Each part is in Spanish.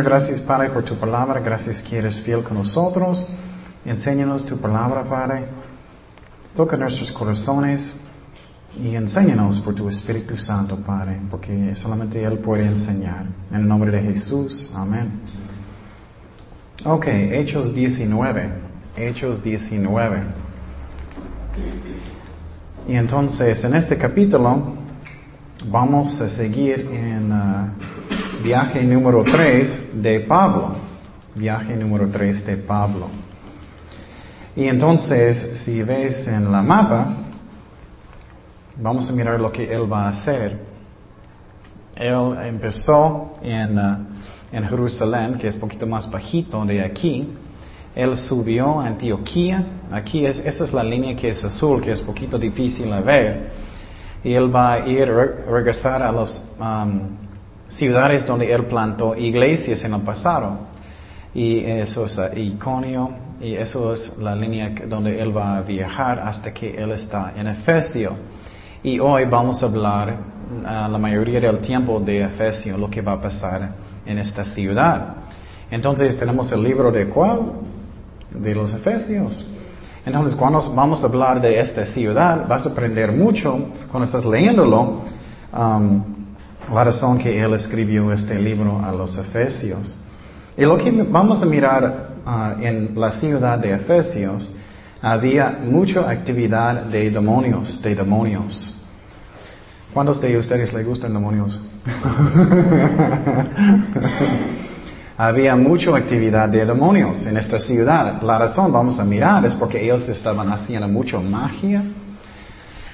Gracias Padre por tu palabra, gracias que eres fiel con nosotros. Enséñanos tu palabra, Padre. Toca nuestros corazones y enséñanos por tu Espíritu Santo, Padre, porque solamente Él puede enseñar. En el nombre de Jesús, amén. Ok, Hechos 19. Hechos 19. Y entonces, en este capítulo, vamos a seguir en uh, viaje número 3 de Pablo. Viaje número 3 de Pablo. Y entonces, si ves en la mapa, vamos a mirar lo que él va a hacer. Él empezó en, uh, en Jerusalén, que es poquito más bajito de aquí. Él subió a Antioquía. Aquí es, esa es la línea que es azul, que es poquito difícil de ver. Y él va a ir, re, regresar a las um, ciudades donde él plantó iglesias en el pasado. Y eso es Iconio, y eso es la línea donde él va a viajar hasta que él está en Efesio. Y hoy vamos a hablar uh, la mayoría del tiempo de Efesio, lo que va a pasar en esta ciudad. Entonces tenemos el libro de cuál? De los Efesios. Entonces cuando vamos a hablar de esta ciudad, vas a aprender mucho cuando estás leyéndolo, um, la razón que él escribió este libro a los Efesios. Y lo que vamos a mirar uh, en la ciudad de Efesios, había mucha actividad de demonios, de demonios. ¿Cuántos de ustedes les gustan demonios? Había mucha actividad de demonios en esta ciudad. La razón, vamos a mirar, es porque ellos estaban haciendo mucha magia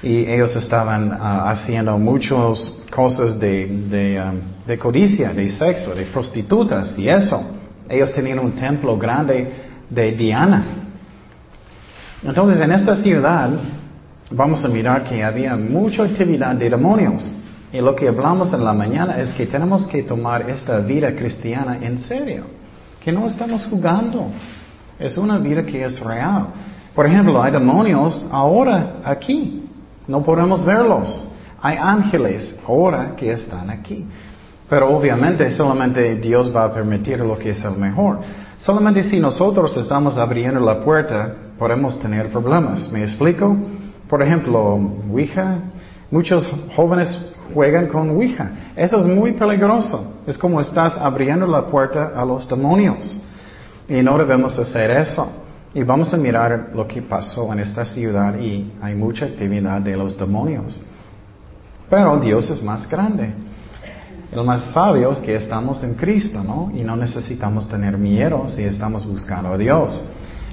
y ellos estaban uh, haciendo muchas cosas de, de, um, de codicia, de sexo, de prostitutas y eso. Ellos tenían un templo grande de Diana. Entonces, en esta ciudad, vamos a mirar que había mucha actividad de demonios. Y lo que hablamos en la mañana es que tenemos que tomar esta vida cristiana en serio. Que no estamos jugando. Es una vida que es real. Por ejemplo, hay demonios ahora aquí. No podemos verlos. Hay ángeles ahora que están aquí. Pero obviamente solamente Dios va a permitir lo que es el mejor. Solamente si nosotros estamos abriendo la puerta, podemos tener problemas. ¿Me explico? Por ejemplo, Ouija. Muchos jóvenes juegan con Ouija. Eso es muy peligroso. Es como estás abriendo la puerta a los demonios. Y no debemos hacer eso. Y vamos a mirar lo que pasó en esta ciudad y hay mucha actividad de los demonios. Pero Dios es más grande. El más sabio es que estamos en Cristo, ¿no? Y no necesitamos tener miedo si estamos buscando a Dios.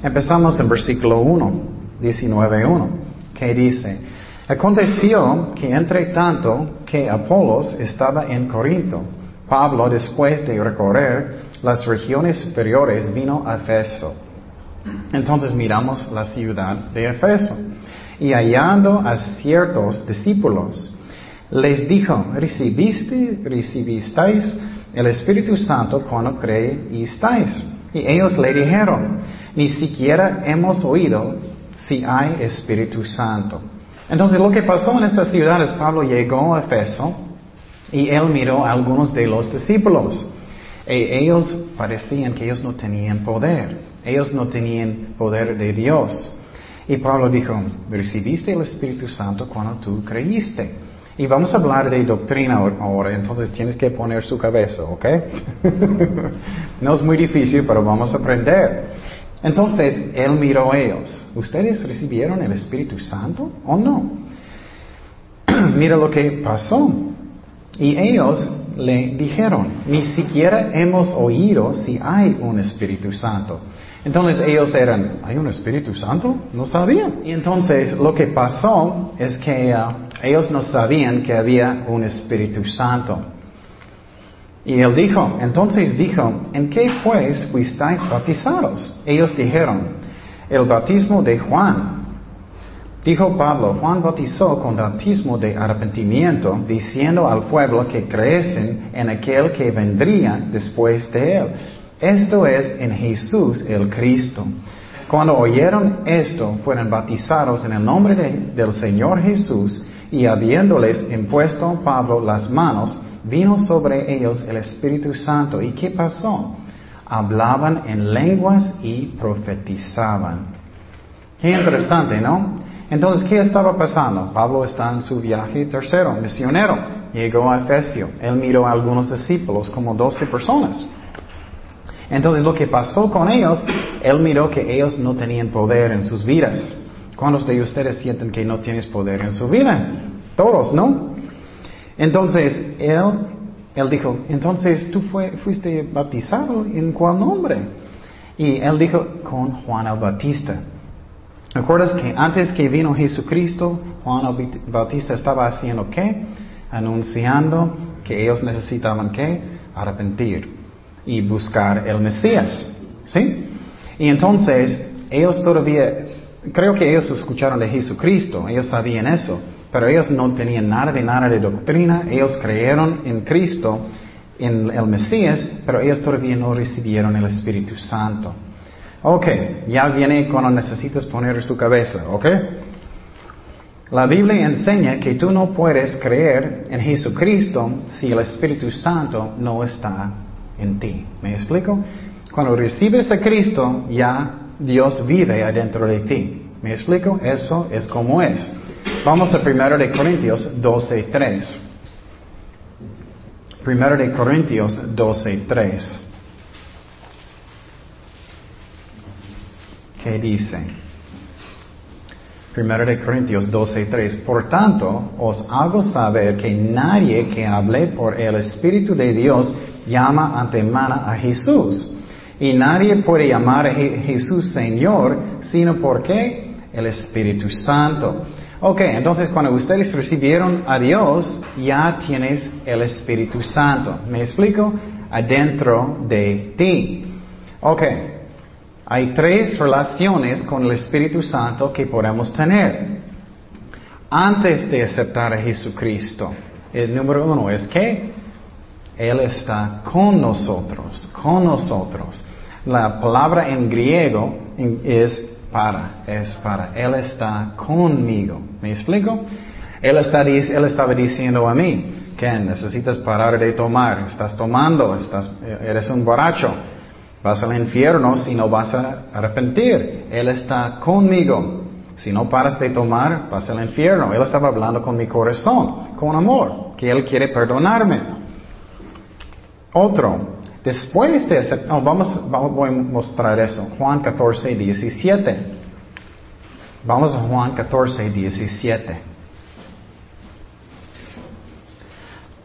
Empezamos en versículo 1, 19.1, que dice, Aconteció que entre tanto que Apolos estaba en Corinto, Pablo, después de recorrer las regiones superiores, vino a Efeso. Entonces miramos la ciudad de Efeso. Y hallando a ciertos discípulos, les dijo, ¿recibiste, recibisteis el Espíritu Santo cuando creísteis? Y ellos le dijeron, ni siquiera hemos oído si hay Espíritu Santo. Entonces lo que pasó en estas ciudades, Pablo llegó a Efeso y él miró a algunos de los discípulos. E ellos parecían que ellos no tenían poder. Ellos no tenían poder de Dios. Y Pablo dijo, recibiste el Espíritu Santo cuando tú creíste. Y vamos a hablar de doctrina ahora, entonces tienes que poner su cabeza, ¿ok? no es muy difícil, pero vamos a aprender. Entonces, él miró a ellos. ¿Ustedes recibieron el Espíritu Santo o no? Mira lo que pasó. Y ellos le dijeron, ni siquiera hemos oído si hay un Espíritu Santo. Entonces ellos eran, ¿hay un Espíritu Santo? No sabían. Y entonces lo que pasó es que uh, ellos no sabían que había un Espíritu Santo. Y él dijo, entonces dijo, ¿en qué pues fuisteis bautizados? Ellos dijeron, el bautismo de Juan. Dijo Pablo, Juan bautizó con bautismo de arrepentimiento, diciendo al pueblo que creesen en aquel que vendría después de él. Esto es en Jesús el Cristo. Cuando oyeron esto, fueron bautizados en el nombre de, del Señor Jesús y habiéndoles impuesto Pablo las manos, vino sobre ellos el Espíritu Santo. ¿Y qué pasó? Hablaban en lenguas y profetizaban. Qué interesante, ¿no? Entonces, ¿qué estaba pasando? Pablo está en su viaje tercero, misionero. Llegó a Efesio. Él miró a algunos discípulos, como 12 personas. Entonces, lo que pasó con ellos, él miró que ellos no tenían poder en sus vidas. ¿Cuántos de ustedes sienten que no tienes poder en su vida? Todos, ¿no? Entonces, él, él dijo, entonces tú fuiste bautizado en cuál nombre? Y él dijo, con Juan el Bautista. ¿Recuerdas que antes que vino Jesucristo, Juan Bautista estaba haciendo qué? Anunciando que ellos necesitaban qué? Arrepentir y buscar el Mesías. ¿Sí? Y entonces, ellos todavía, creo que ellos escucharon de Jesucristo, ellos sabían eso, pero ellos no tenían nada de nada de doctrina, ellos creyeron en Cristo, en el Mesías, pero ellos todavía no recibieron el Espíritu Santo. Ok, ya viene cuando necesitas poner su cabeza, ¿ok? La Biblia enseña que tú no puedes creer en Jesucristo si el Espíritu Santo no está en ti. ¿Me explico? Cuando recibes a Cristo, ya Dios vive adentro de ti. ¿Me explico? Eso es como es. Vamos a 1 de Corintios 12, 3. 1 de Corintios 12, 3. ¿Qué dice? Primero de Corintios 12, 3. Por tanto, os hago saber que nadie que hable por el Espíritu de Dios llama antemana a Jesús. Y nadie puede llamar a Jesús Señor, sino porque el Espíritu Santo. Ok, entonces cuando ustedes recibieron a Dios, ya tienes el Espíritu Santo. ¿Me explico? Adentro de ti. Ok, hay tres relaciones con el Espíritu Santo que podemos tener. Antes de aceptar a Jesucristo, el número uno es que Él está con nosotros, con nosotros. La palabra en griego es para, es para. Él está conmigo. ¿Me explico? Él, estaba diciendo a mí, que necesitas parar de tomar, estás tomando, estás, eres un borracho Vas al infierno si no vas a arrepentir. Él está conmigo. Si no paras de tomar, vas al infierno. Él estaba hablando con mi corazón, con amor, que Él quiere perdonarme. Otro, después de ese, vamos, vamos, voy a mostrar eso. Juan 14, 17. Vamos a Juan 14, 17.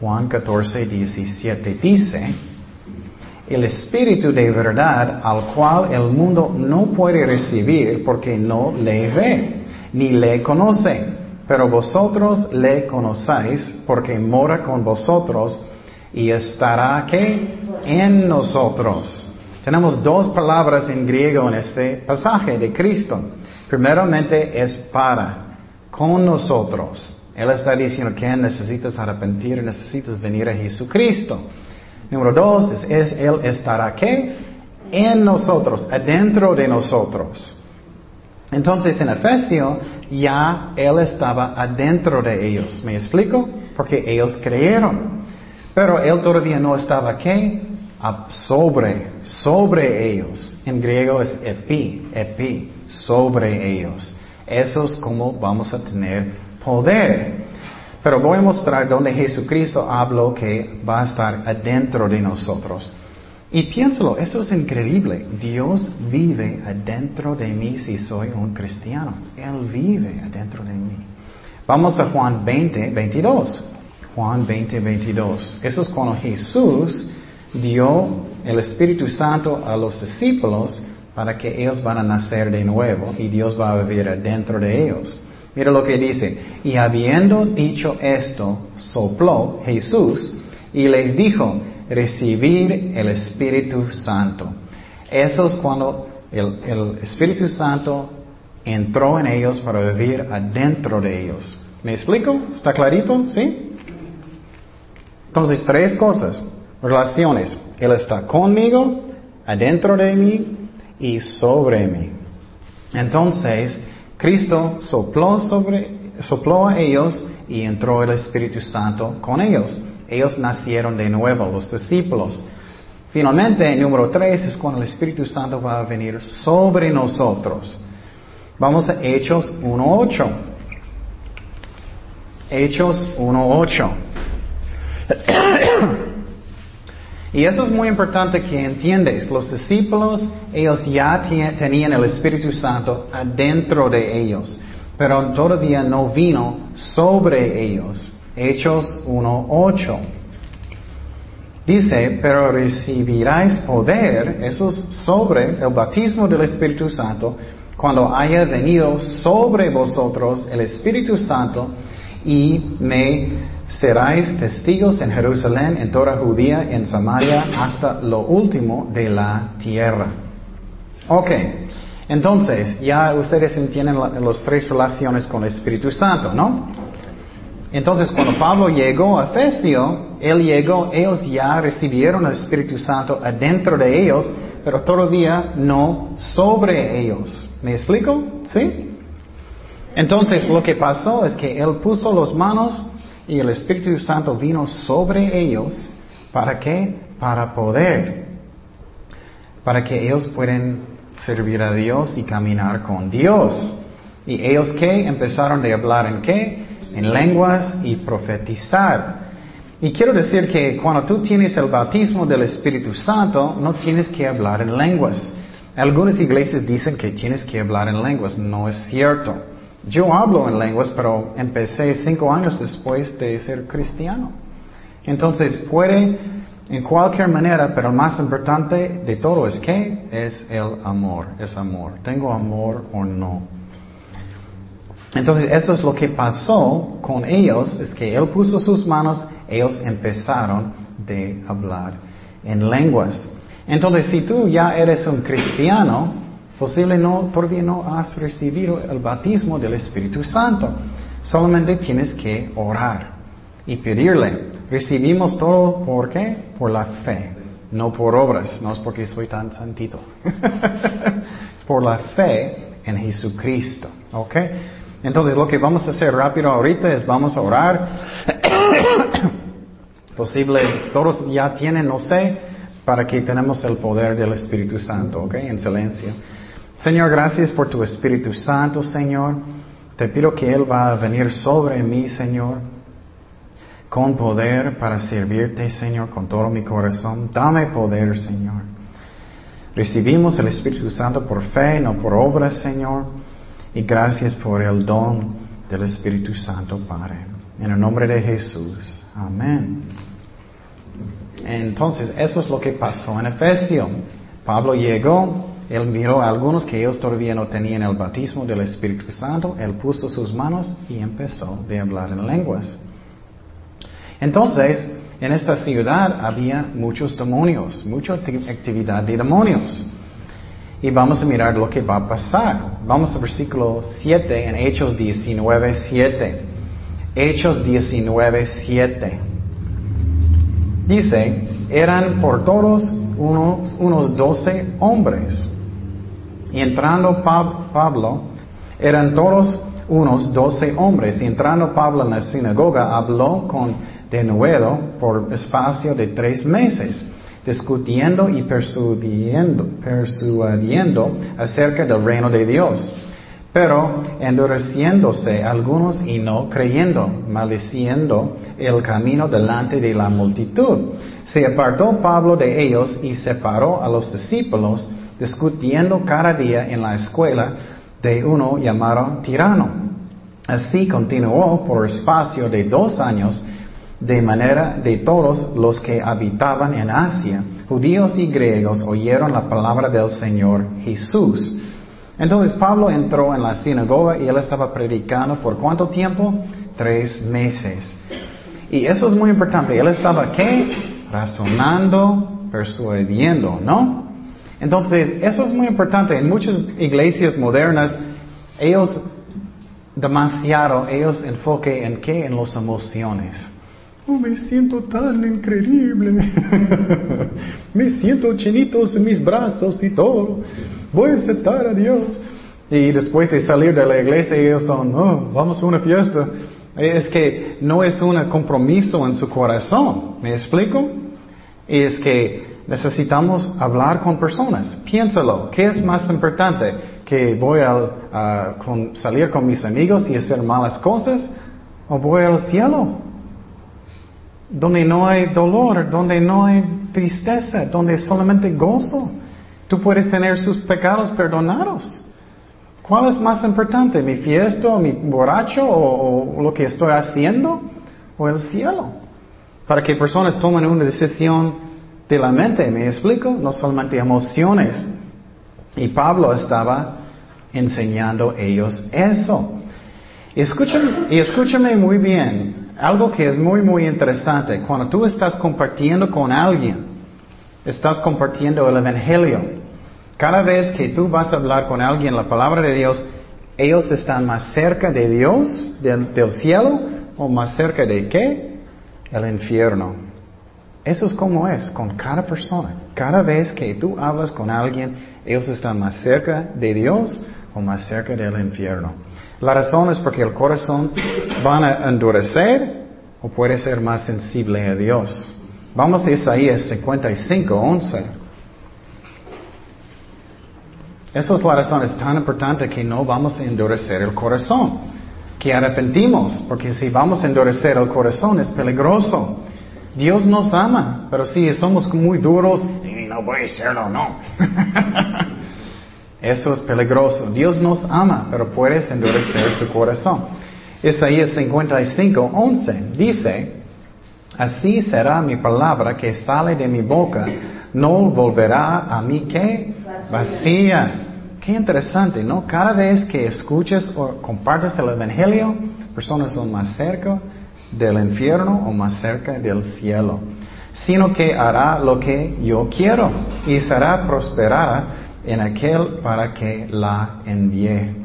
Juan 14, 17 dice, el Espíritu de verdad al cual el mundo no puede recibir porque no le ve, ni le conoce. Pero vosotros le conocéis porque mora con vosotros y estará aquí en nosotros. Tenemos dos palabras en griego en este pasaje de Cristo. Primeramente es para, con nosotros. Él está diciendo que necesitas arrepentir, necesitas venir a Jesucristo. Número dos es, Él estará aquí en nosotros, adentro de nosotros. Entonces en Efesio ya Él estaba adentro de ellos. ¿Me explico? Porque ellos creyeron. Pero Él todavía no estaba aquí sobre, sobre ellos. En griego es epi, epi, sobre ellos. Eso es como vamos a tener poder. Pero voy a mostrar donde Jesucristo habló que va a estar adentro de nosotros. Y piénsalo, eso es increíble. Dios vive adentro de mí si soy un cristiano. Él vive adentro de mí. Vamos a Juan 20, 22. Juan 20, 22. Eso es cuando Jesús dio el Espíritu Santo a los discípulos para que ellos van a nacer de nuevo y Dios va a vivir adentro de ellos. Mira lo que dice. Y habiendo dicho esto, sopló Jesús y les dijo, recibir el Espíritu Santo. Eso es cuando el, Espíritu Santo entró en ellos para vivir adentro de ellos. ¿Me explico? ¿Está clarito? ¿Sí? Entonces, tres cosas. Relaciones. Él está conmigo, adentro de mí y sobre mí. Entonces, Cristo sopló sobre, sopló a ellos y entró el Espíritu Santo con ellos. ellos nacieron de nuevo, los discípulos. Finalmente, número tres es cuando el Espíritu Santo va a venir sobre nosotros. Vamos a Hechos 1.8. Hechos 1.8. y eso es muy importante que entiendes. Los discípulos, ellos ya tenían el Espíritu Santo adentro de ellos, pero todavía no vino sobre ellos. Hechos 1.8. Dice, pero recibiráis poder, eso es sobre el bautismo del Espíritu Santo, cuando haya venido sobre vosotros el Espíritu Santo y me seráis testigos en Jerusalén, en toda Judía, en Samaria, hasta lo último de la tierra. Ok, entonces ya ustedes entienden las tres relaciones con el Espíritu Santo, ¿no? Entonces cuando Pablo llegó a Efesio, él llegó, ellos ya recibieron el Espíritu Santo adentro de ellos, pero todavía no sobre ellos. ¿Me explico? ¿Sí? Entonces lo que pasó es que Él puso las manos y el Espíritu Santo vino sobre ellos. ¿Para qué? Para poder. Para que ellos puedan servir a Dios y caminar con Dios. ¿Y ellos qué? Empezaron de hablar en qué? En lenguas y profetizar. Y quiero decir que cuando tú tienes el bautismo del Espíritu Santo, no tienes que hablar en lenguas. Algunas iglesias dicen que tienes que hablar en lenguas. No es cierto. Yo hablo en lenguas, pero empecé cinco años después de ser cristiano. Entonces puede en cualquier manera, pero lo más importante de todo es que es el amor, es amor. ¿Tengo amor o no? Entonces eso es lo que pasó con ellos, es que Él puso sus manos, ellos empezaron de hablar en lenguas. Entonces, si tú ya eres un cristiano, posible no, todavía no has recibido el bautismo del Espíritu Santo. Solamente tienes que orar y pedirle. Recibimos todo por qué? Por la fe, no por obras, no es porque soy tan santito. es por la fe en Jesucristo. ¿Ok? Entonces lo que vamos a hacer rápido ahorita es vamos a orar. Posible, todos ya tienen, no sé, para que tenemos el poder del Espíritu Santo, ¿ok? En silencio. Señor, gracias por tu Espíritu Santo, Señor. Te pido que Él va a venir sobre mí, Señor, con poder para servirte, Señor, con todo mi corazón. Dame poder, Señor. Recibimos el Espíritu Santo por fe, no por obras, Señor. Y gracias por el don del Espíritu Santo, Padre. En el nombre de Jesús. Amén. Entonces, eso es lo que pasó en Efesio. Pablo llegó, él miró a algunos que ellos todavía no tenían el bautismo del Espíritu Santo, él puso sus manos y empezó de hablar en lenguas. Entonces, en esta ciudad había muchos demonios, mucha actividad de demonios. Y vamos a mirar lo que va a pasar. Vamos al versículo 7 en Hechos 19, 7. Hechos 19, 7. Dice, eran por todos unos, unos hombres. Y entrando Pablo, eran todos unos doce hombres. Y entrando Pablo en la sinagoga, habló con denuedo por espacio de tres meses, discutiendo y persuadiendo, persuadiendo acerca del reino de Dios. Pero endureciéndose algunos y no creyendo, maldiciendo el camino delante de la multitud. Se apartó Pablo de ellos y separó a los discípulos, discutiendo cada día en la escuela de uno llamado tirano. Así continuó por espacio de dos años, de manera de todos los que habitaban en Asia, judíos y griegos, oyeron la palabra del Señor Jesús. Entonces Pablo entró en la sinagoga y él estaba predicando por cuánto tiempo? Tres meses. Y eso es muy importante. Él estaba qué? Razonando, persuadiendo, ¿no? Entonces, eso es muy importante. En muchas iglesias modernas, ellos demasiado, ellos enfoquen en qué? En las emociones. Oh, me siento tan increíble. me siento chinitos en mis brazos y todo. Voy a aceptar a Dios. Y después de salir de la iglesia, ellos son, oh, vamos a una fiesta. Es que no es un compromiso en su corazón. ¿Me explico? Es que necesitamos hablar con personas. Piénsalo. ¿Qué es más importante? ¿Que voy a, salir con mis amigos y hacer malas cosas? ¿O voy al cielo? Donde no hay dolor, donde no hay tristeza, donde solamente gozo. Tú puedes tener sus pecados perdonados. ¿Cuál es más importante? ¿Mi fiesta o mi borracho o, lo que estoy haciendo? ¿O el cielo? Para que personas tomen una decisión de la mente, ¿me explico? No solamente emociones. Y Pablo estaba enseñando a ellos eso. Escúchame, y escúchame muy bien, algo que es muy, muy interesante. Cuando tú estás compartiendo con alguien, estás compartiendo el Evangelio. Cada vez que tú vas a hablar con alguien la palabra de Dios, ellos están más cerca de Dios, del, cielo, o más cerca de qué? El infierno. Eso es como es con cada persona. Cada vez que tú hablas con alguien, ellos están más cerca de Dios o más cerca del infierno. La razón es porque el corazón van a endurecer o puede ser más sensible a Dios. Vamos a Isaías 55, 11. Esa es la razón, es tan importante que no vamos a endurecer el corazón, que arrepentimos, porque si vamos a endurecer el corazón es peligroso. Dios nos ama, pero si somos muy duros, y no voy a no. Eso es peligroso. Dios nos ama, pero puedes endurecer su corazón. Isaías 55, 11 dice, así será mi palabra que sale de mi boca, no volverá a mí que vacía. Qué interesante, ¿no? Cada vez que escuches o compartes el Evangelio, personas son más cerca del infierno o más cerca del cielo, sino que hará lo que yo quiero y será prosperada en aquel para que la envíe.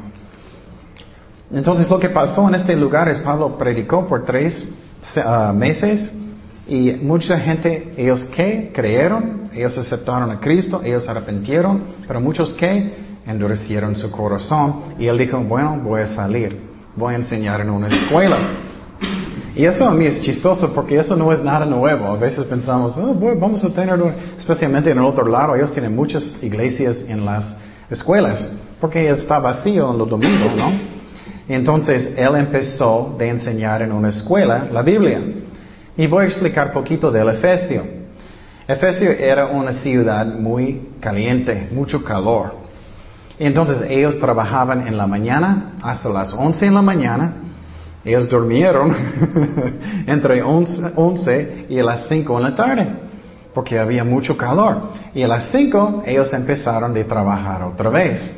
Entonces lo que pasó en este lugar es Pablo predicó por tres ah, meses y mucha gente, ellos que creyeron, ellos aceptaron a Cristo, ellos arrepintieron, pero muchos que endurecieron su corazón y él dijo, bueno, voy a salir, voy a enseñar en una escuela. Y eso a mí es chistoso porque eso no es nada nuevo. A veces pensamos, oh, vamos a tener, especialmente en el otro lado, ellos tienen muchas iglesias en las escuelas, porque está vacío en los domingos, ¿no? Entonces él empezó de enseñar en una escuela la Biblia. Y voy a explicar poquito del Efesio. Efesio era una ciudad muy caliente, mucho calor. Entonces ellos trabajaban en la mañana hasta las 11 en la mañana. Ellos durmieron entre 11, y las 5 en la tarde porque había mucho calor. Y a las 5 ellos empezaron de trabajar otra vez.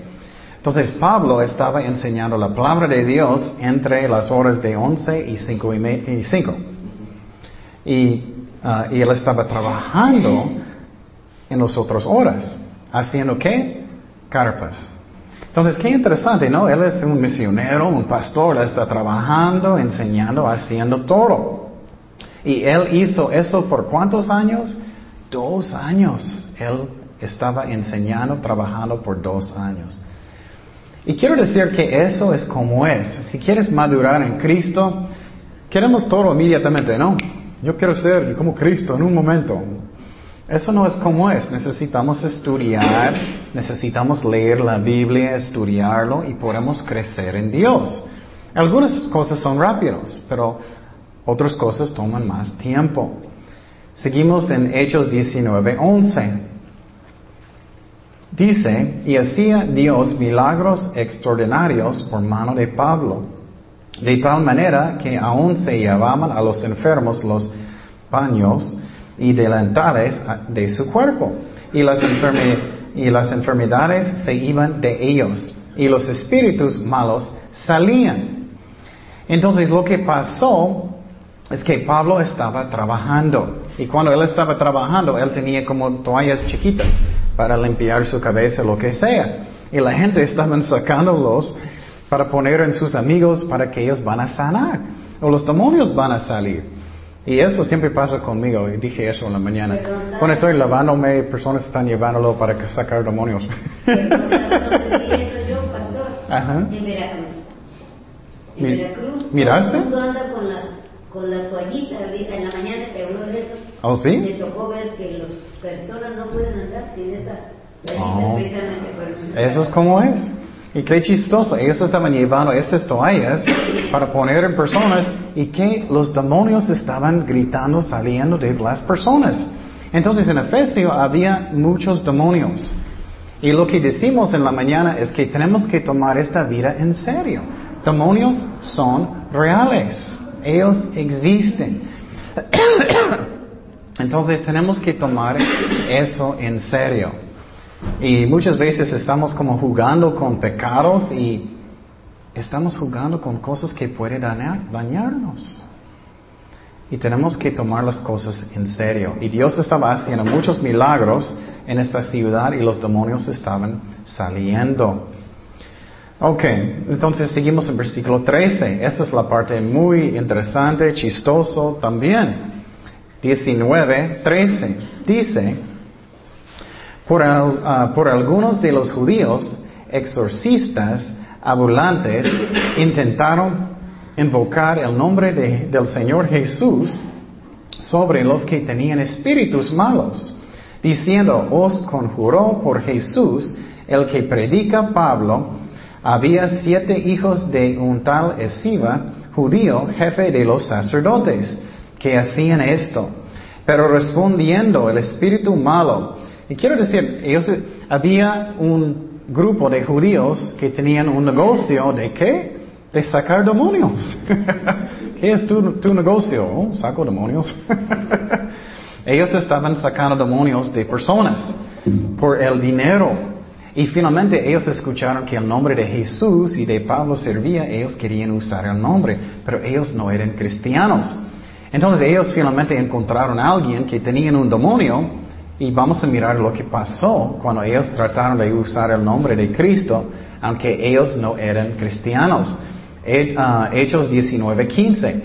Entonces Pablo estaba enseñando la palabra de Dios entre las horas de 11 y 5 y, 5. Y, ah, y él estaba trabajando en las otras horas. ¿Haciendo qué? carpas. Entonces, qué interesante, ¿no? Él es un misionero, un pastor, está trabajando, enseñando, haciendo todo. Y él hizo eso por cuántos años? Dos años. Él estaba enseñando, trabajando por dos años. Y quiero decir que eso es como es. Si quieres madurar en Cristo, queremos todo inmediatamente, ¿no? Yo quiero ser como Cristo en un momento. Eso no es como es. Necesitamos estudiar, necesitamos leer la Biblia, estudiarlo y podemos crecer en Dios. Algunas cosas son rápidos, pero otras cosas toman más tiempo. Seguimos en Hechos 19:11. Dice, y hacía Dios milagros extraordinarios por mano de Pablo, de tal manera que aún se llevaban a los enfermos los paños y delantales de su cuerpo. Y las, y las enfermedades se iban de ellos. Y los espíritus malos salían. Entonces lo que pasó es que Pablo estaba trabajando. Y cuando él estaba trabajando, él tenía como toallas chiquitas para limpiar su cabeza, lo que sea. Y la gente estaba sacándolos para poner en sus amigos para que ellos van a sanar. O los demonios van a salir. Y eso siempre pasa conmigo, y dije eso en la mañana. Cuando estoy lavándome, personas están llevándolo para sacar demonios. en Veracruz. En Mi- Veracruz, ¿Miraste? todo el mundo anda con la, con la toallita ahorita en la mañana que uno de esos ¿Oh, sí? me tocó ver que las personas no pueden andar sin esa toallita Oh. precisamente por Eso es como es. Y qué chistoso. Ellos estaban llevando estas toallas para poner en personas y que los demonios estaban gritando saliendo de las personas. Entonces en Efesio había muchos demonios. Y lo que decimos en la mañana es que tenemos que tomar esta vida en serio. Demonios son reales. Ellos existen. Entonces tenemos que tomar eso en serio. Y muchas veces estamos como jugando con pecados y estamos jugando con cosas que pueden dañar- dañarnos. Y tenemos que tomar las cosas en serio. Y Dios estaba haciendo muchos milagros en esta ciudad y los demonios estaban saliendo. Ok, entonces seguimos en versículo 13. Esa es la parte muy interesante, chistoso también. 19, 13. Dice, ah, por algunos de los judíos, exorcistas ambulantes intentaron invocar el nombre de- del Señor Jesús sobre los que tenían espíritus malos, diciendo, os conjuró por Jesús, el que predica Pablo, había siete hijos de un tal Esiba, judío, jefe de los sacerdotes, que hacían esto. Pero respondiendo el espíritu malo, y quiero decir, ellos, había un grupo de judíos que tenían un negocio de qué? De sacar demonios. ¿Qué es tu, tu negocio? Oh, saco demonios. ellos estaban sacando demonios de personas por el dinero. Y finalmente ellos escucharon que el nombre de Jesús y de Pablo servía, ellos querían usar el nombre, pero ellos no eran cristianos. Entonces ellos finalmente encontraron a alguien que tenía un demonio y vamos a mirar lo que pasó cuando ellos trataron de usar el nombre de Cristo, aunque ellos no eran cristianos. Ah, Hechos 19:15.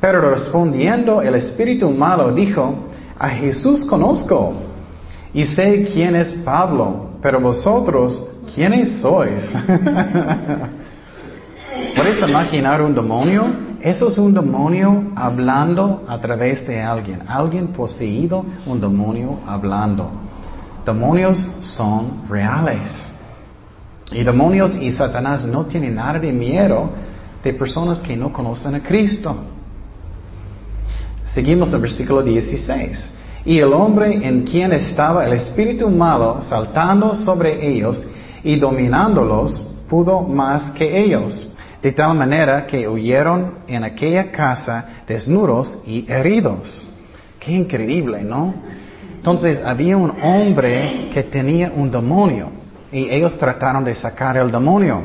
Pero respondiendo el espíritu malo dijo, a Jesús conozco y sé quién es Pablo, pero vosotros, ¿quiénes sois? ¿Puedes imaginar un demonio? Eso es un demonio hablando a través de alguien. Alguien poseído, un demonio hablando. Demonios son reales. Y demonios y Satanás no tienen nada de miedo de personas que no conocen a Cristo. Seguimos el versículo 16. Y el hombre en quien estaba el espíritu malo saltando sobre ellos y dominándolos pudo más que ellos, de tal manera que huyeron en aquella casa desnudos y heridos. Qué increíble, ¿no? Entonces había un hombre que tenía un demonio y ellos trataron de sacar el demonio.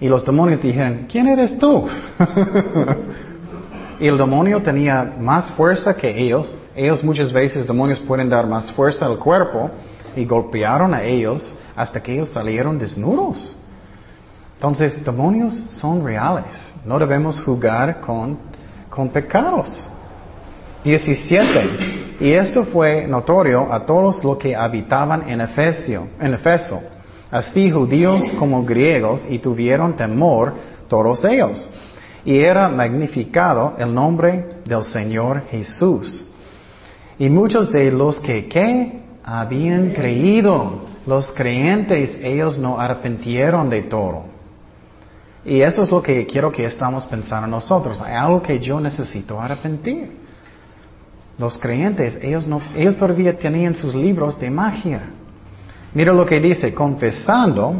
Y los demonios dijeron, ¿quién eres tú? Y el demonio tenía más fuerza que ellos. Ellos muchas veces, demonios pueden dar más fuerza al cuerpo y golpearon a ellos hasta que ellos salieron desnudos. Entonces, demonios son reales. No debemos jugar con, con pecados. 17. Y esto fue notorio a todos los que habitaban en Efesio, en Efeso, así judíos como griegos, y tuvieron temor todos ellos. Y era magnificado el nombre del Señor Jesús. Y muchos de los que, ¿qué? Habían creído. Los creyentes, ellos no arrepintieron de todo. Y eso es lo que quiero que estamos pensando nosotros. Hay algo que yo necesito arrepentir. Los creyentes, ellos, no, ellos todavía tenían sus libros de magia. Mira lo que dice, confesando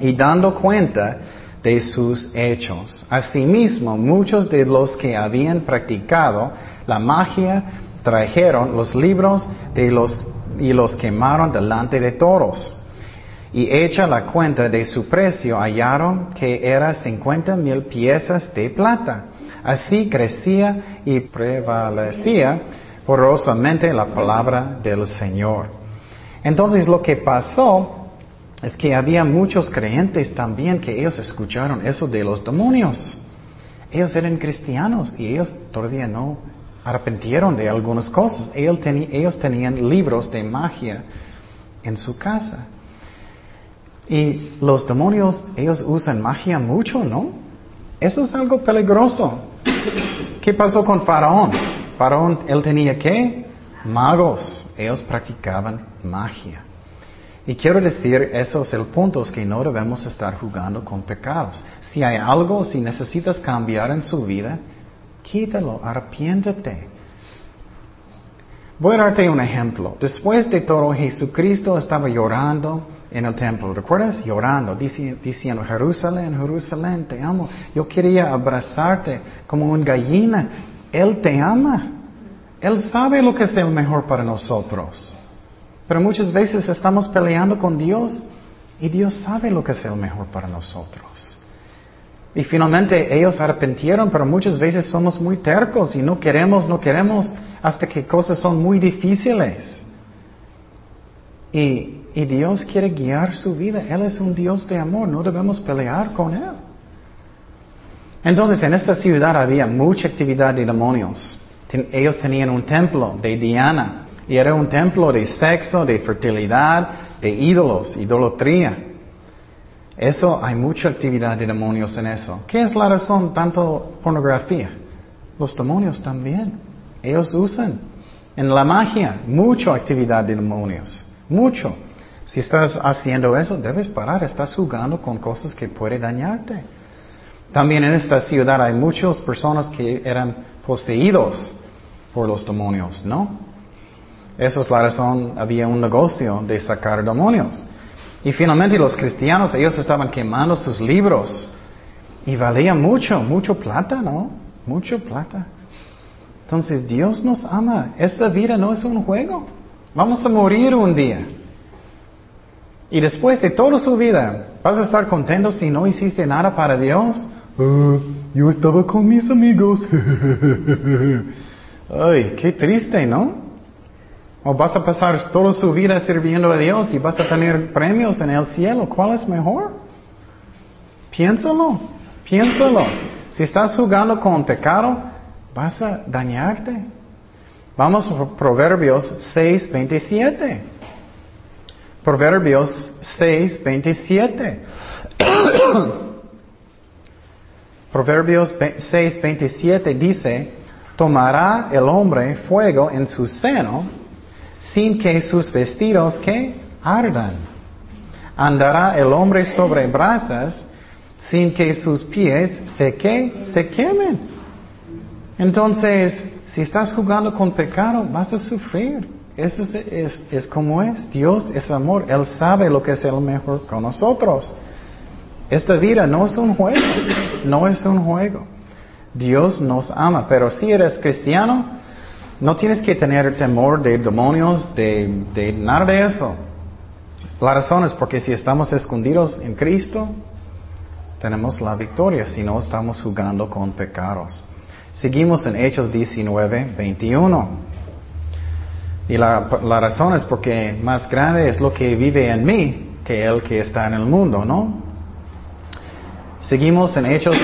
y dando cuenta de sus hechos. Asimismo, muchos de los que habían practicado la magia trajeron los libros de los, y los quemaron delante de todos. Y hecha la cuenta de su precio, hallaron que era cincuenta mil piezas de plata. Así crecía y prevalecía porosamente la palabra del Señor. Entonces lo que pasó es que había muchos creyentes también que ellos escucharon eso de los demonios. Ellos eran cristianos y ellos todavía no arrepintieron de algunas cosas. Ellos, tenían libros de magia en su casa. Y los demonios, ellos usan magia mucho, ¿no? Eso es algo peligroso. ¿Qué pasó con Faraón? Faraón, él tenía qué? Magos. Ellos practicaban magia. Y quiero decir, eso es el punto, es que no debemos estar jugando con pecados. Si hay algo, si necesitas cambiar en su vida, quítalo, arrepiéntete. Voy a darte un ejemplo. Después de todo, Jesucristo estaba llorando en el templo. ¿Recuerdas? Llorando, diciendo, Jerusalén, Jerusalén, te amo. Yo quería abrazarte como una gallina. Él te ama. Él sabe lo que es el mejor para nosotros. Pero muchas veces estamos peleando con Dios y Dios sabe lo que es el mejor para nosotros. Y finalmente ellos arrepintieron, pero muchas veces somos muy tercos y no queremos, no queremos, hasta que cosas son muy difíciles. Y, y Dios quiere guiar su vida. Él es un Dios de amor, no debemos pelear con Él. Entonces en esta ciudad había mucha actividad de demonios. ellos tenían un templo de Diana y era un templo de sexo, de fertilidad, de ídolos, idolatría. Eso, hay mucha actividad de demonios en eso. ¿Qué es la razón tanto pornografía? Los demonios también. Ellos usan. En la magia, mucha actividad de demonios. Mucho. Si estás haciendo eso, debes parar. Estás jugando con cosas que pueden dañarte. También en esta ciudad hay muchas personas que eran poseídos por los demonios, ¿no? Esa es la razón, había un negocio de sacar demonios. Y finalmente los cristianos, ellos estaban quemando sus libros. Y valía mucho, mucho plata, ¿no? Mucho plata. Entonces Dios nos ama. Esta vida no es un juego. Vamos a morir un día. Y después de toda su vida, ¿vas a estar contento si no hiciste nada para Dios? Ah, yo estaba con mis amigos. Ay, qué triste, ¿no? ¿O vas a pasar toda su vida sirviendo a Dios y vas a tener premios en el cielo? ¿Cuál es mejor? Piénsalo, piénsalo. Si estás jugando con pecado, vas a dañarte. Vamos a Proverbios 6, 27. Proverbios 6, 27. Proverbios 6, 27 dice, tomará el hombre fuego en su seno sin que sus vestidos que ardan. Andará el hombre sobre brasas sin que sus pies se, que, se quemen. Entonces, si estás jugando con pecado, vas a sufrir. Eso es, es, como es. Dios es amor. Él sabe lo que es el mejor con nosotros. Esta vida no es un juego. No es un juego. Dios nos ama. Pero si eres cristiano, no tienes que tener temor de demonios, de, nada de eso. La razón es porque si estamos escondidos en Cristo, tenemos la victoria, si no estamos jugando con pecados. Seguimos en Hechos 19, 21. Y la, la, razón es porque más grande es lo que vive en mí que el que está en el mundo, ¿no? Seguimos en Hechos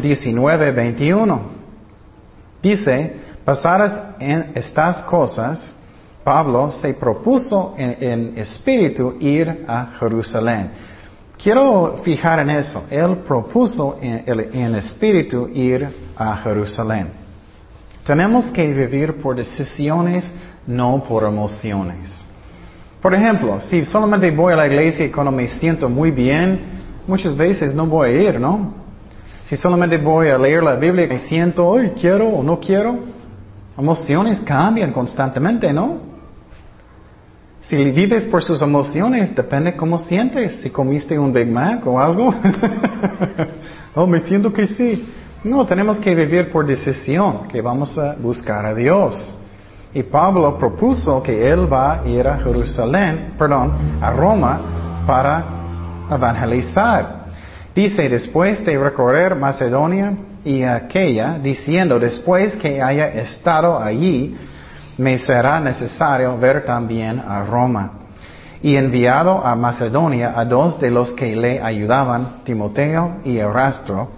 19, 21. Dice, Pasadas en estas cosas, Pablo se propuso en, espíritu ir a Jerusalén. Quiero fijar en eso. Él propuso en, en espíritu ir a Jerusalén. Tenemos que vivir por decisiones, no por emociones. Por ejemplo, si solamente voy a la iglesia cuando me siento muy bien, muchas veces no voy a ir, ¿no? Si solamente voy a leer la Biblia y me siento, hoy quiero o no quiero, Emociones cambian constantemente, ¿no? Si vives por sus emociones, depende cómo sientes. Si comiste un Big Mac o algo. oh, me siento que sí. No, tenemos que vivir por decisión, que vamos a buscar a Dios. Y Pablo propuso que él va a ir a Jerusalén, perdón, a Roma para evangelizar. Dice, después de recorrer Macedonia, y aquella, diciendo, después que haya estado allí, me será necesario ver también a Roma. Y enviado a Macedonia a dos de los que le ayudaban, Timoteo y Erastro,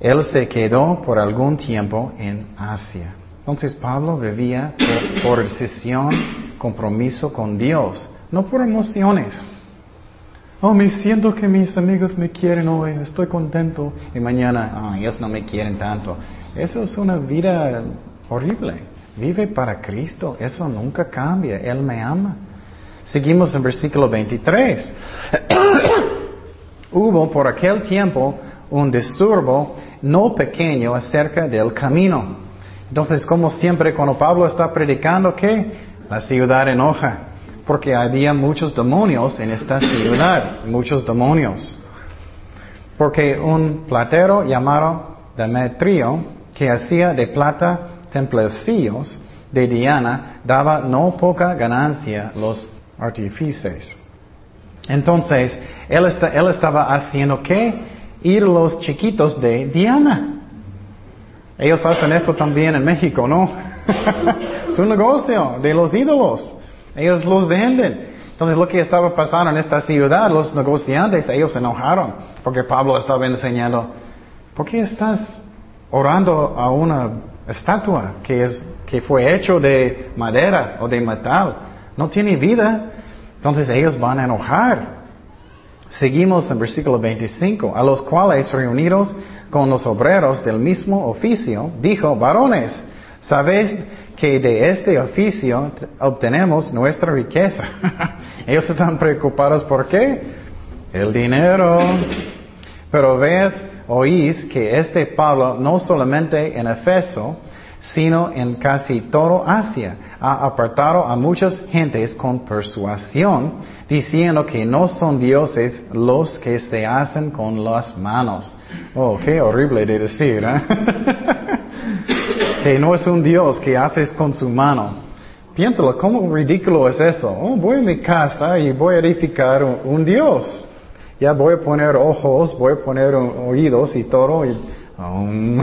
él se quedó por algún tiempo en Asia. Entonces Pablo vivía por, por decisión, compromiso con Dios, no por emociones. Oh, me siento que mis amigos me quieren hoy, estoy contento. Y mañana, ah, ellos no me quieren tanto. Eso es una vida horrible. Vive para Cristo, eso nunca cambia. Él me ama. Seguimos en versículo 23. Hubo por aquel tiempo un disturbo no pequeño acerca del camino. Entonces, como siempre, cuando Pablo está predicando, ¿qué? La ciudad enoja, porque había muchos demonios en esta ciudad, muchos demonios. Porque un platero llamado Demetrio, que hacía de plata templecillos de Diana, daba no poca ganancia los artífices. Entonces, él, él estaba haciendo qué? Ir los chiquitos de Diana. Ellos hacen esto también en México, ¿no? es un negocio de los ídolos. Ellos los venden. Entonces lo que estaba pasando en esta ciudad, los negociantes, ellos se enojaron porque Pablo estaba enseñando, ¿por qué estás orando a una estatua que, es, que fue hecho de madera o de metal? No tiene vida. Entonces ellos van a enojar. Seguimos en versículo 25, a los cuales reunidos con los obreros del mismo oficio, dijo, varones, sabéis que de este oficio obtenemos nuestra riqueza. Ellos están preocupados por qué? El dinero. Pero ves, oís que este Pablo no solamente en Efeso, sino en casi todo Asia. Ha apartado a muchas gentes con persuasión, diciendo que no son dioses los que se hacen con las manos. Oh, qué horrible de decir, ¿eh? que no es un Dios que haces con su mano. Piénsalo, ¿cómo ridículo es eso? Oh, voy a mi casa y voy a edificar un, Dios. Ya voy a poner ojos, voy a poner oídos y todo. Um,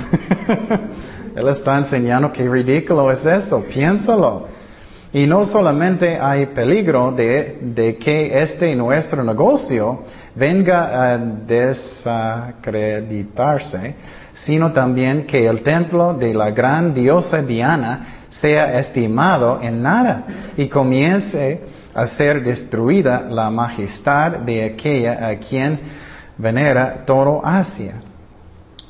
Él está enseñando qué ridículo es eso, piénsalo. Y no solamente hay peligro de, que este nuestro negocio venga a desacreditarse, sino también que el templo de la gran diosa Diana sea estimado en nada y comience a ser destruida la majestad de aquella a quien venera todo Asia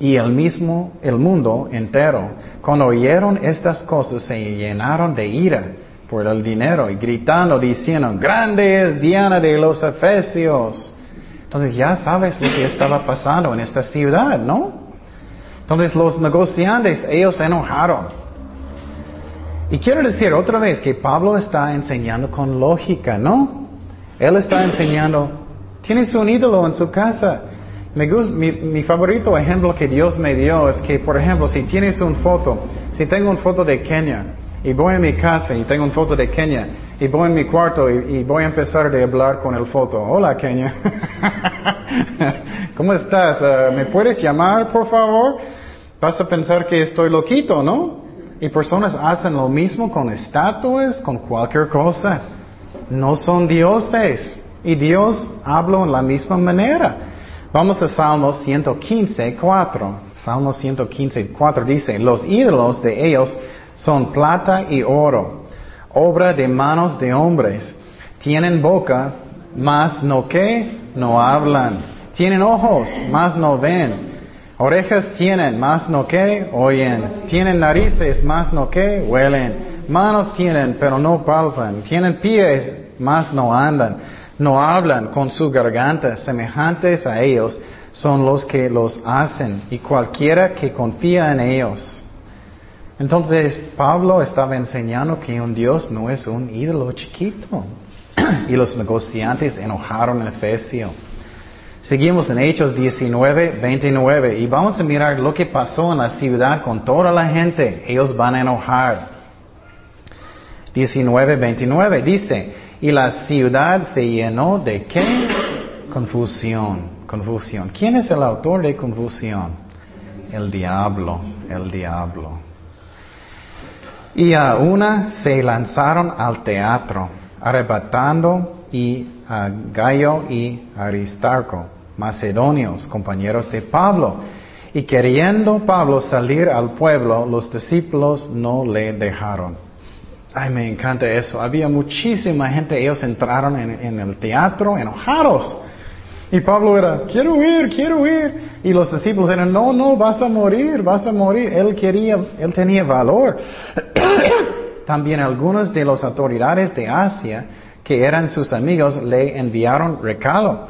y el mismo, el mundo entero, cuando oyeron estas cosas, se llenaron de ira por el dinero y gritando, diciendo, grande es Diana de los Efesios. Entonces ya sabes lo que estaba pasando en esta ciudad, ¿no? Entonces los negociantes, ellos se enojaron. Y quiero decir otra vez que Pablo está enseñando con lógica, ¿no? Él está enseñando, tienes un ídolo en su casa, mi, favorito ejemplo que Dios me dio es que, por ejemplo, si tienes una foto, si tengo una foto de Kenia y voy a mi casa y tengo una foto de Kenia y voy en mi cuarto y, voy a empezar a hablar con el foto. Hola Kenia. ¿Cómo estás? Uh, ¿Me puedes llamar, por favor? Vas a pensar que estoy loquito, ¿no? Y personas hacen lo mismo con estatuas, con cualquier cosa. No son dioses. Y Dios habla en la misma manera. Vamos a Salmos 115, 4. Salmos 115, 4 dice, los ídolos de ellos son plata y oro, obra de manos de hombres. Tienen boca, mas no que no hablan. Tienen ojos, mas no ven. Orejas tienen, mas no que oyen. Tienen narices, mas no que huelen. Manos tienen, pero no palpan. Tienen pies, mas no andan no hablan con su garganta, semejantes a ellos son los que los hacen y cualquiera que confía en ellos. Entonces Pablo estaba enseñando que un Dios no es un ídolo chiquito. y los negociantes enojaron en Efesio. Seguimos en Hechos 19, 29 y vamos a mirar lo que pasó en la ciudad con toda la gente. Ellos van a enojar. 19, 29 dice, y la ciudad se llenó de qué? Confusión, confusión. ¿Quién es el autor de confusión? El diablo, el diablo. Y a una se lanzaron al teatro, arrebatando y a Gallo y Aristarco, macedonios, compañeros de Pablo. Y queriendo Pablo salir al pueblo, los discípulos no le dejaron. Ay, me encanta eso. Había muchísima gente, ellos entraron en, el teatro enojados. Y Pablo era, quiero huir, quiero huir. Y los discípulos eran, no, no, vas a morir, vas a morir. Él quería, él tenía valor. También algunos de las autoridades de Asia, que eran sus amigos, le enviaron recado,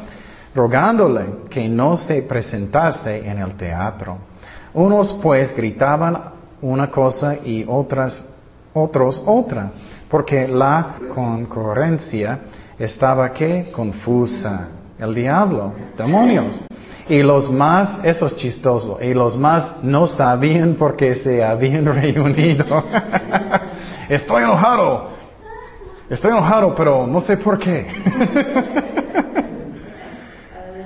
rogándole que no se presentase en el teatro. Unos pues gritaban una cosa y otras, otros otra, porque la concurrencia estaba que confusa el diablo, demonios. Y los más, eso es chistoso, y los más no sabían por qué se habían reunido. estoy enojado, estoy enojado, pero no sé por qué.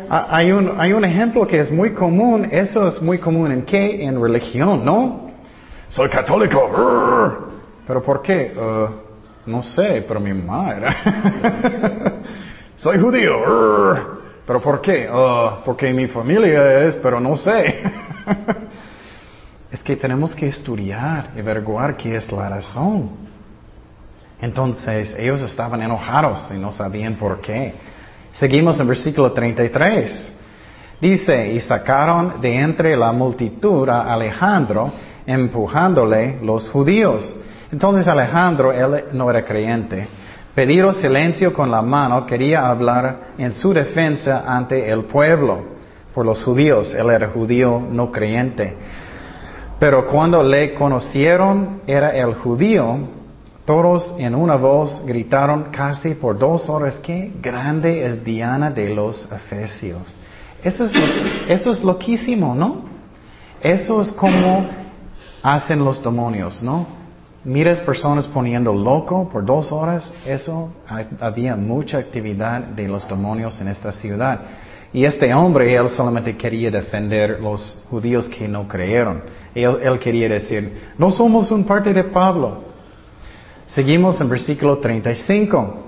Ah, hay, un, hay un ejemplo que es muy común, eso es muy común en qué? En religión, ¿no? Soy católico, pero ¿por qué? Uh, no sé, pero mi madre. Soy judío. ¿Pero por qué? Ah, porque mi familia es, pero no sé. es que tenemos que estudiar y averiguar qué es la razón. Entonces ellos estaban enojados y no sabían por qué. Seguimos en versículo 33. Dice, y sacaron de entre la multitud a Alejandro, empujándole los judíos. Entonces Alejandro, él no era creyente, Pedido silencio con la mano, quería hablar en su defensa ante el pueblo, por los judíos. Él era judío no creyente. Pero cuando le conocieron, era el judío, todos en una voz gritaron casi por dos horas, qué grande es Diana de los Efesios. Eso es, eso es loquísimo, ¿no? Eso es como hacen los demonios, ¿no? Miras personas poniendo loco por dos horas, eso había mucha actividad de los demonios en esta ciudad. Y este hombre, él solamente quería defender los judíos que no creyeron. Él, quería decir, no somos un parte de Pablo. Seguimos en versículo 35.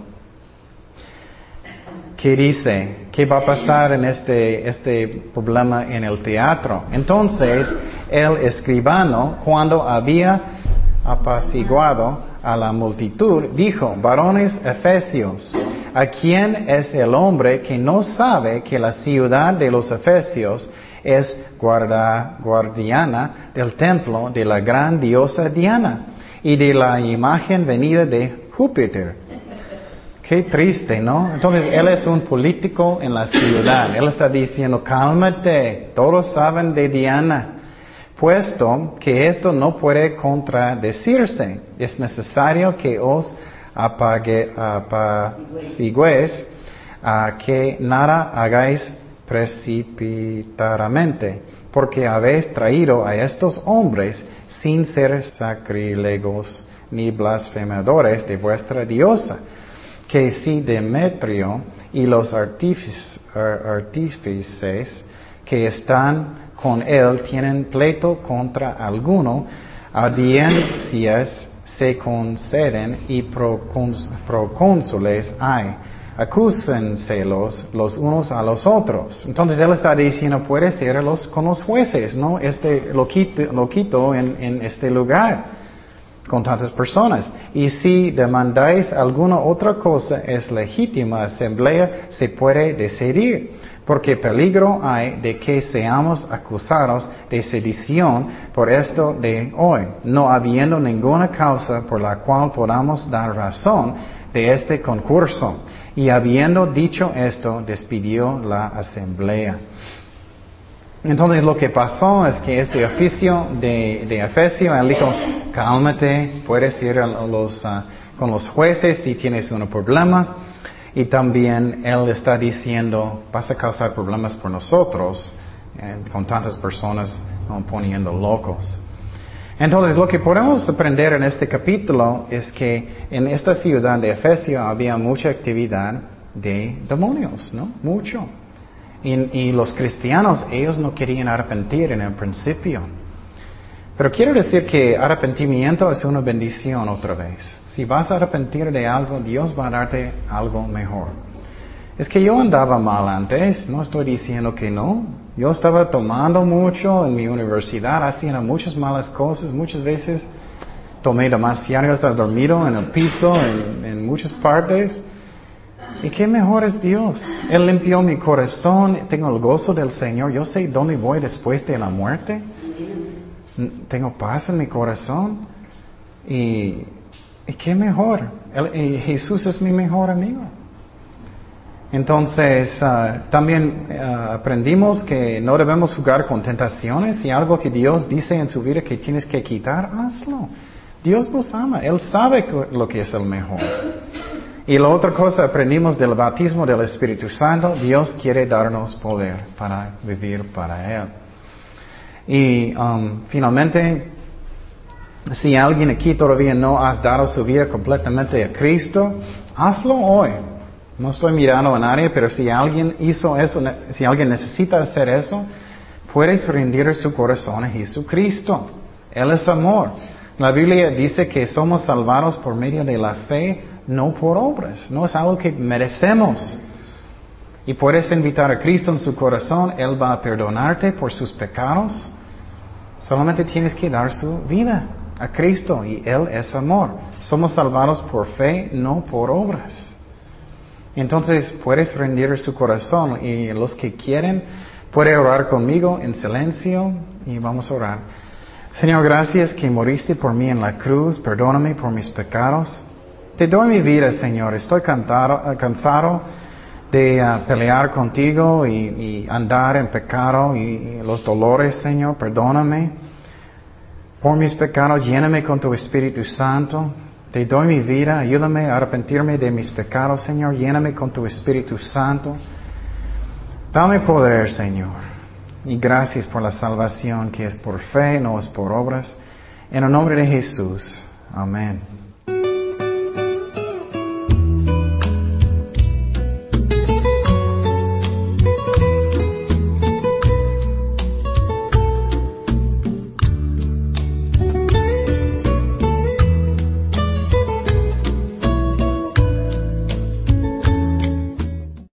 ¿Qué dice? ¿Qué va a pasar en este, este problema en el teatro? Entonces, el escribano, cuando había apaciguado a la multitud, dijo, varones efesios, ¿a quién es el hombre que no sabe que la ciudad de los efesios es guarda, guardiana del templo de la gran diosa Diana y de la imagen venida de Júpiter? Qué triste, ¿no? Entonces él es un político en la ciudad. Él está diciendo, cálmate, todos saben de Diana puesto que esto no puede contradecirse, es necesario que os apague, apaciguéis a que nada hagáis precipitadamente, porque habéis traído a estos hombres sin ser sacrílegos ni blasfemadores de vuestra diosa, que si Demetrio y los artífices que están con él tienen pleito contra alguno, audiencias se conceden y procónsules hay. Acúsenselos los unos a los otros. Entonces él está diciendo, puede ser los, con los jueces, ¿no? Este loquito, en, en este lugar, con tantas personas. Y si demandáis alguna otra cosa, es legítima asamblea, se puede decidir porque peligro hay de que seamos acusados de sedición por esto de hoy, no habiendo ninguna causa por la cual podamos dar razón de este concurso. Y habiendo dicho esto, despidió la asamblea. Entonces lo que pasó es que este oficio de, de Efesio, él dijo, cálmate, puedes ir a los, ah, con los jueces si tienes un problema. Y también Él está diciendo, vas a causar problemas por nosotros, eh, con tantas personas poniendo locos. Entonces, lo que podemos aprender en este capítulo es que en esta ciudad de Efesio había mucha actividad de demonios, ¿no? Mucho. Y los cristianos, ellos no querían arrepentir en el principio. Pero quiero decir que arrepentimiento es una bendición otra vez. Si vas a arrepentir de algo, Dios va a darte algo mejor. Es que yo andaba mal antes, no estoy diciendo que no. Yo estaba tomando mucho en mi universidad, haciendo muchas malas cosas, muchas veces tomé demasiado, estaba dormido en el piso, en, muchas partes. ¿Y qué mejor es Dios? Él limpió mi corazón, tengo el gozo del Señor, yo sé dónde voy después de la muerte. Tengo paz en mi corazón. Y, y qué mejor. y Jesús es mi mejor amigo. Entonces, ah, también ah, aprendimos que no debemos jugar con tentaciones y algo que Dios dice en su vida que tienes que quitar, hazlo. Dios nos ama, Él sabe lo que es el mejor. Y la otra cosa aprendimos del bautismo del Espíritu Santo, Dios quiere darnos poder para vivir para Él. Y um, finalmente, si alguien aquí todavía no has dado su vida completamente a Cristo, hazlo hoy. No estoy mirando a nadie, pero si alguien hizo eso, si alguien necesita hacer eso, puedes rendir su corazón a Jesucristo. Él es amor. La Biblia dice que somos salvados por medio de la fe no por obras, no es algo que merecemos. Y puedes invitar a Cristo en su corazón, Él va a perdonarte por sus pecados. Solamente tienes que dar su vida a Cristo y Él es amor. Somos salvados por fe, no por obras. Entonces puedes rendir su corazón y los que quieren pueden orar conmigo en silencio y vamos a orar. Señor, gracias que moriste por mí en la cruz, perdóname por mis pecados. Te doy mi vida, Señor. Estoy eh, cansado de eh, pelear contigo y, andar en pecado y, los dolores, Señor. Perdóname. Por mis pecados, lléname con tu Espíritu Santo. Te doy mi vida. Ayúdame a arrepentirme de mis pecados, Señor. Lléname con tu Espíritu Santo. Dame poder, Señor. Y gracias por la salvación que es por fe, no es por obras. En el nombre de Jesús. Amén.